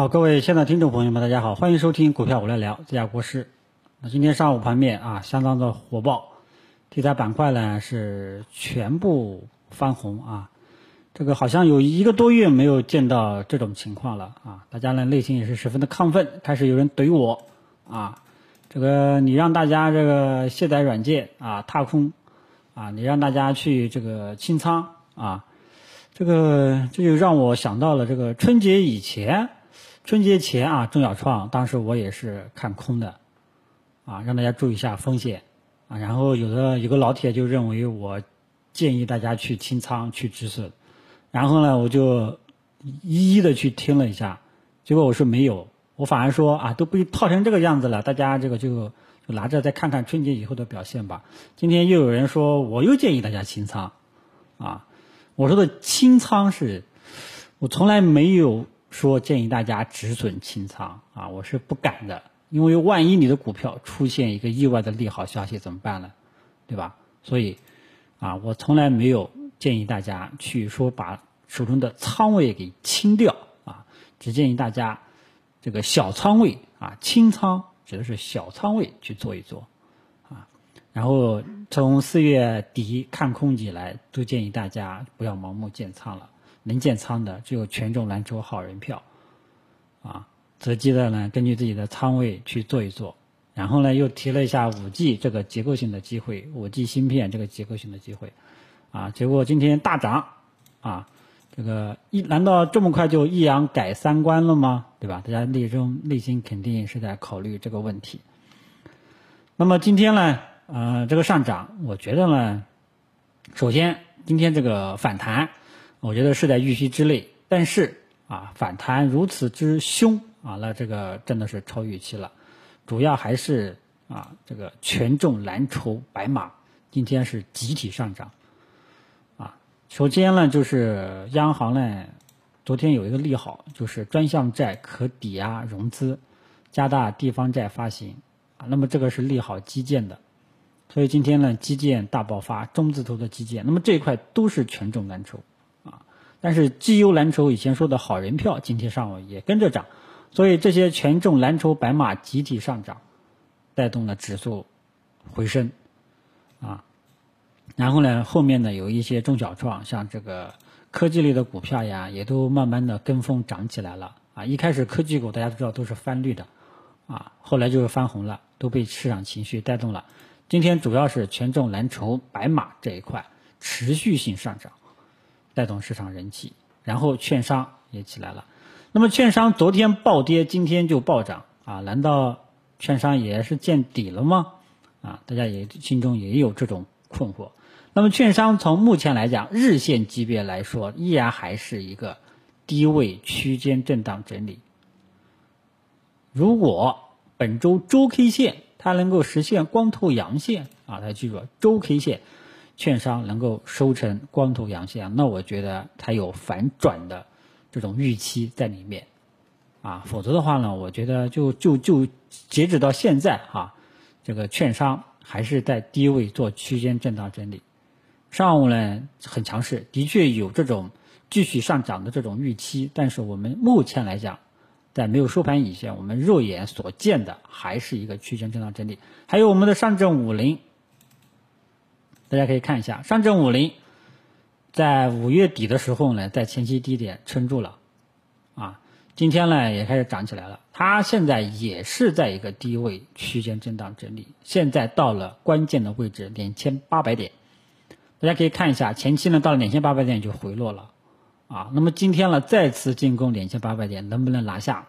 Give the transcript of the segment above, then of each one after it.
好，各位现在听众朋友们，大家好，欢迎收听股票我来聊，这家国师。那今天上午盘面啊，相当的火爆，题材板块呢是全部翻红啊，这个好像有一个多月没有见到这种情况了啊，大家呢内心也是十分的亢奋，开始有人怼我啊，这个你让大家这个卸载软件啊，踏空啊，你让大家去这个清仓啊，这个这就让我想到了这个春节以前。春节前啊，中小创当时我也是看空的，啊，让大家注意一下风险，啊，然后有的有个老铁就认为我建议大家去清仓去止损，然后呢，我就一一的去听了一下，结果我说没有，我反而说啊，都被套成这个样子了，大家这个就就拿着再看看春节以后的表现吧。今天又有人说我又建议大家清仓，啊，我说的清仓是，我从来没有。说建议大家止损清仓啊，我是不敢的，因为万一你的股票出现一个意外的利好消息怎么办呢？对吧？所以啊，我从来没有建议大家去说把手中的仓位给清掉啊，只建议大家这个小仓位啊清仓，指的是小仓位去做一做啊。然后从四月底看空以来，都建议大家不要盲目建仓了。能建仓的只有权重蓝筹好人票，啊，择机的呢，根据自己的仓位去做一做，然后呢，又提了一下五 G 这个结构性的机会，五 G 芯片这个结构性的机会，啊，结果今天大涨，啊，这个一难道这么快就一阳改三观了吗？对吧？大家内中内心肯定是在考虑这个问题。那么今天呢，呃，这个上涨，我觉得呢，首先今天这个反弹。我觉得是在预期之内，但是啊，反弹如此之凶啊，那这个真的是超预期了。主要还是啊，这个权重蓝筹白马今天是集体上涨啊。首先呢，就是央行呢，昨天有一个利好，就是专项债可抵押融资，加大地方债发行啊。那么这个是利好基建的，所以今天呢，基建大爆发，中字头的基建，那么这一块都是权重蓝筹。但是绩优蓝筹以前说的好人票，今天上午也跟着涨，所以这些权重蓝筹白马集体上涨，带动了指数回升，啊，然后呢，后面呢有一些中小创，像这个科技类的股票呀，也都慢慢的跟风涨起来了，啊，一开始科技股大家都知道都是翻绿的，啊，后来就是翻红了，都被市场情绪带动了，今天主要是权重蓝筹白马这一块持续性上涨。带动市场人气，然后券商也起来了。那么券商昨天暴跌，今天就暴涨啊？难道券商也是见底了吗？啊，大家也心中也有这种困惑。那么券商从目前来讲，日线级别来说，依然还是一个低位区间震荡整理。如果本周周 K 线它能够实现光头阳线啊，大家记住周 K 线。券商能够收成光头阳线，那我觉得它有反转的这种预期在里面，啊，否则的话呢，我觉得就就就截止到现在哈，这个券商还是在低位做区间震荡整理。上午呢很强势，的确有这种继续上涨的这种预期，但是我们目前来讲，在没有收盘以前，我们肉眼所见的还是一个区间震荡整理。还有我们的上证五零。大家可以看一下，上证五零在五月底的时候呢，在前期低点撑住了，啊，今天呢也开始涨起来了。它现在也是在一个低位区间震荡整理，现在到了关键的位置两千八百点。大家可以看一下，前期呢到了两千八百点就回落了，啊，那么今天呢再次进攻两千八百点，能不能拿下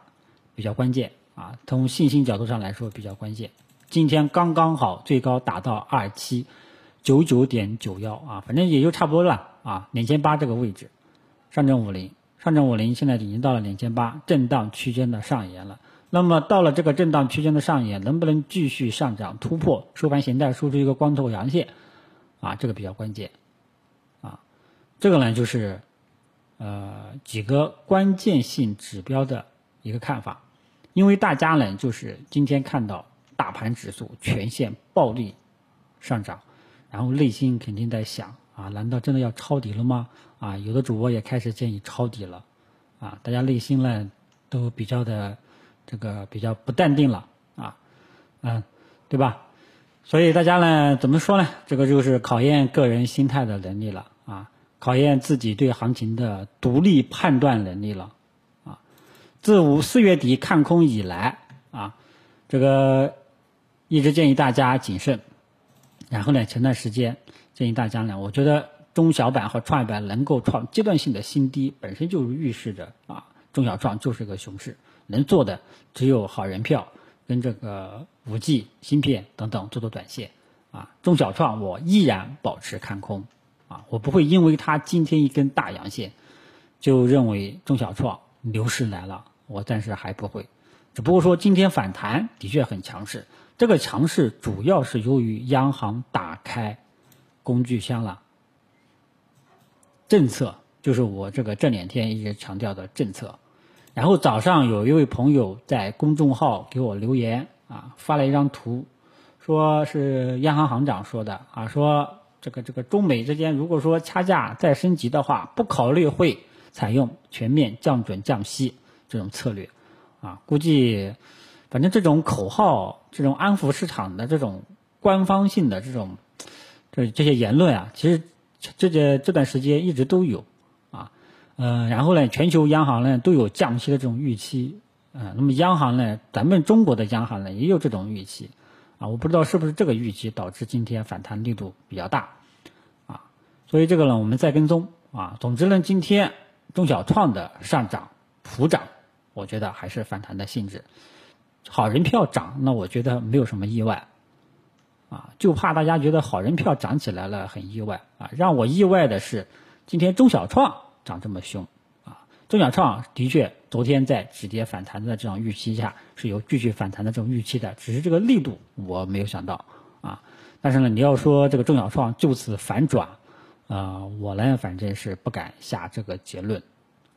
比较关键啊？从信心角度上来说比较关键。今天刚刚好最高达到二七。九九点九幺啊，反正也就差不多了啊，两千八这个位置，上证五零，上证五零现在已经到了两千八，震荡区间的上沿了。那么到了这个震荡区间的上沿，能不能继续上涨突破收盘形态，输出一个光头阳线啊？这个比较关键啊。这个呢就是呃几个关键性指标的一个看法，因为大家呢就是今天看到大盘指数全线暴力上涨。然后内心肯定在想啊，难道真的要抄底了吗？啊，有的主播也开始建议抄底了，啊，大家内心呢都比较的这个比较不淡定了啊，嗯，对吧？所以大家呢，怎么说呢？这个就是考验个人心态的能力了啊，考验自己对行情的独立判断能力了啊。自五四月底看空以来啊，这个一直建议大家谨慎。然后呢，前段时间建议大家呢，我觉得中小板和创业板能够创阶段性的新低，本身就预示着啊，中小创就是个熊市，能做的只有好人票。跟这个五 G 芯片等等做做短线，啊，中小创我依然保持看空，啊，我不会因为它今天一根大阳线，就认为中小创牛市来了，我暂时还不会，只不过说今天反弹的确很强势，这个强势主要是由于央行打开工具箱了，政策就是我这个这两天一直强调的政策。然后早上有一位朋友在公众号给我留言啊，发了一张图，说是央行行长说的啊，说这个这个中美之间如果说掐架再升级的话，不考虑会采用全面降准降息这种策略，啊，估计反正这种口号、这种安抚市场的这种官方性的这种这这些言论啊，其实这这这段时间一直都有啊。嗯，然后呢，全球央行呢都有降息的这种预期，嗯，那么央行呢，咱们中国的央行呢也有这种预期，啊，我不知道是不是这个预期导致今天反弹力度比较大，啊，所以这个呢我们再跟踪，啊，总之呢今天中小创的上涨普涨，我觉得还是反弹的性质，好人票涨，那我觉得没有什么意外，啊，就怕大家觉得好人票涨起来了很意外，啊，让我意外的是今天中小创。涨这么凶，啊，中小创的确昨天在止跌反弹的这种预期下是有继续反弹的这种预期的，只是这个力度我没有想到，啊，但是呢，你要说这个中小创就此反转，啊，我呢反正是不敢下这个结论，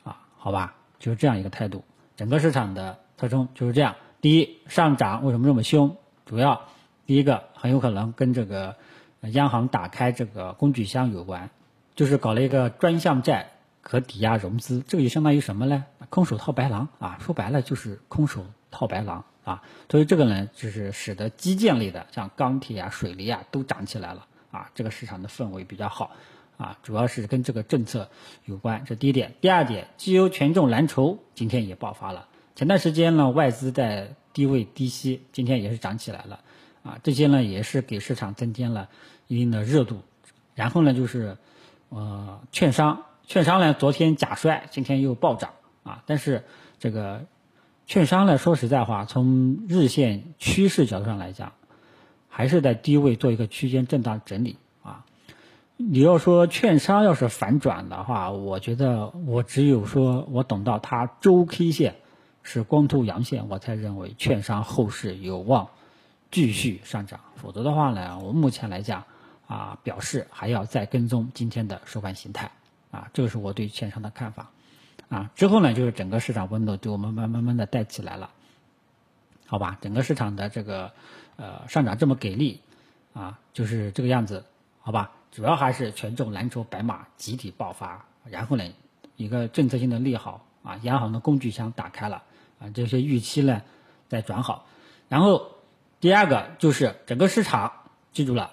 啊，好吧，就是这样一个态度。整个市场的特征就是这样：第一，上涨为什么这么凶？主要第一个很有可能跟这个央行打开这个工具箱有关，就是搞了一个专项债。可抵押融资，这个就相当于什么呢？空手套白狼啊，说白了就是空手套白狼啊。所以这个呢，就是使得基建类的，像钢铁啊、水泥啊，都涨起来了啊。这个市场的氛围比较好啊，主要是跟这个政策有关。这第一点，第二点，绩优权重蓝筹今天也爆发了。前段时间呢，外资在低位低吸，今天也是涨起来了啊。这些呢，也是给市场增添了一定的热度。然后呢，就是呃，券商。券商呢，昨天假摔，今天又暴涨啊！但是这个券商呢，说实在话，从日线趋势角度上来讲，还是在低位做一个区间震荡整理啊。你要说券商要是反转的话，我觉得我只有说我等到它周 K 线是光头阳线，我才认为券商后市有望继续上涨。否则的话呢，我目前来讲啊，表示还要再跟踪今天的收盘形态。啊，这个是我对券商的看法，啊，之后呢，就是整个市场温度对我们慢慢慢的带起来了，好吧，整个市场的这个呃上涨这么给力，啊，就是这个样子，好吧，主要还是权重蓝筹白马集体爆发，然后呢，一个政策性的利好，啊，央行的工具箱打开了，这些预期呢在转好，然后第二个就是整个市场记住了。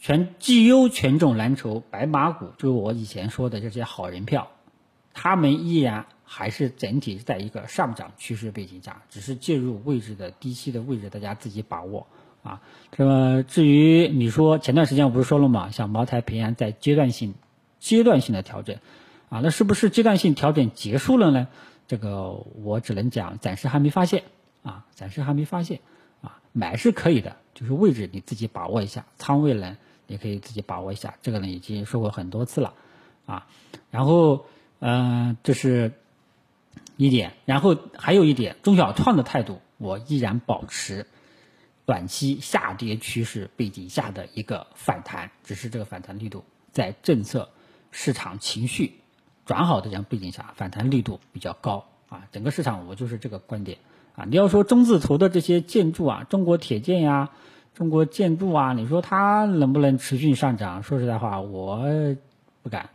全绩优权重蓝筹白马股，就是我以前说的这些好人票，他们依然还是整体在一个上涨趋势背景下，只是介入位置的低吸的位置，大家自己把握啊。这么至于你说前段时间我不是说了吗？像茅台、平安在阶段性、阶段性的调整啊，那是不是阶段性调整结束了呢？这个我只能讲暂时还没发现啊，暂时还没发现啊，买是可以的，就是位置你自己把握一下，仓位呢。也可以自己把握一下，这个呢已经说过很多次了，啊，然后嗯，这是一点，然后还有一点，中小创的态度我依然保持短期下跌趋势背景下的一个反弹，只是这个反弹力度在政策市场情绪转好的这样背景下，反弹力度比较高啊，整个市场我就是这个观点啊，你要说中字头的这些建筑啊，中国铁建呀。中国建筑啊，你说它能不能持续上涨？说实在话，我不敢，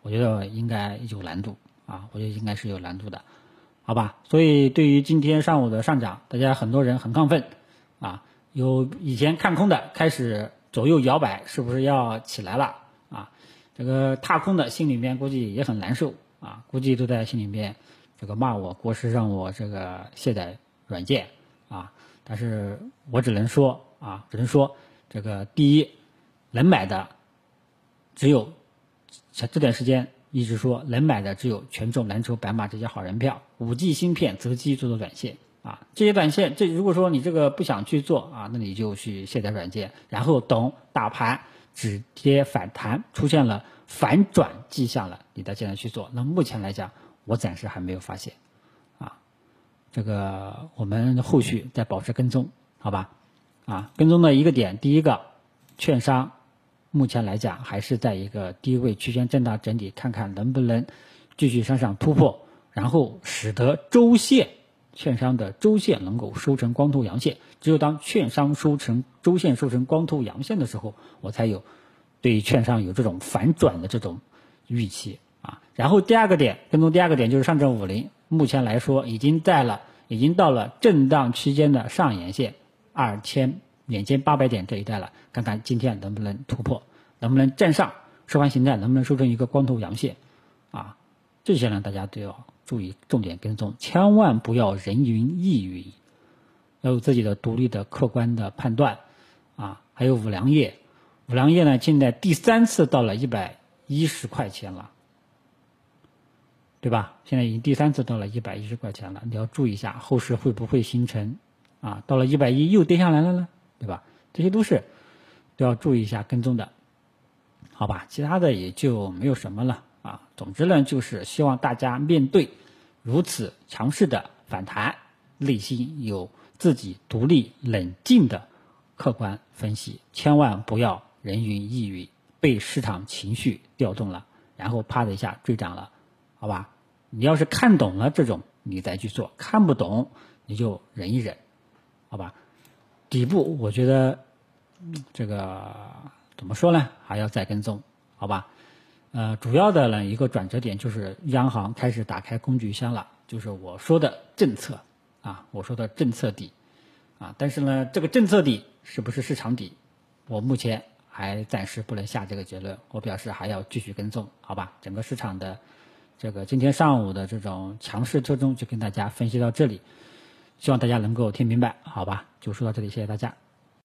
我觉得应该有难度啊，我觉得应该是有难度的好吧？所以对于今天上午的上涨，大家很多人很亢奋啊，有以前看空的开始左右摇摆，是不是要起来了？这个踏空的心里面估计也很难受啊，估计都在心里面这个骂我国师让我这个卸载软件啊，但是我只能说啊，只能说这个第一能买的只有像这段时间。一直说能买的只有权重、蓝筹、白马这些好人票，五 G 芯片择机做做短线啊，这些短线，这如果说你这个不想去做啊，那你就去卸载软件，然后等大盘止跌反弹出现了反转迹象了，你再进来去做。那目前来讲，我暂时还没有发现啊，这个我们后续再保持跟踪，好吧？啊，跟踪的一个点，第一个，券商。目前来讲，还是在一个低位区间震荡整理，看看能不能继续向上突破，然后使得周线券商的周线能够收成光头阳线。只有当券商收成周线收成光头阳线的时候，我才有对券商有这种反转的这种预期啊。然后第二个点，跟踪第二个点就是上证五零，目前来说已经在了，已经到了震荡区间的上沿线二千。两千八百点这一带了，看看今天能不能突破，能不能站上收盘形态，能不能收成一个光头阳线，啊，这些呢大家都要注意重点跟踪，千万不要人云亦云，要有自己的独立的客观的判断，啊，还有五粮液，五粮液呢现在第三次到了一百一十块钱了，对吧？现在已经第三次到了一百一十块钱了，你要注意一下后市会不会形成，啊，到了一百一又跌下来了呢？对吧？这些都是都要注意一下跟踪的，好吧？其他的也就没有什么了啊。总之呢，就是希望大家面对如此强势的反弹，内心有自己独立冷静的客观分析，千万不要人云亦云，被市场情绪调动了，然后啪的一下追涨了，好吧？你要是看懂了这种，你再去做；看不懂，你就忍一忍，好吧？底部我觉得这个怎么说呢？还要再跟踪，好吧？呃，主要的呢一个转折点就是央行开始打开工具箱了，就是我说的政策啊，我说的政策底啊。但是呢，这个政策底是不是市场底，我目前还暂时不能下这个结论。我表示还要继续跟踪，好吧？整个市场的这个今天上午的这种强势特征就跟大家分析到这里。希望大家能够听明白，好吧？就说到这里，谢谢大家。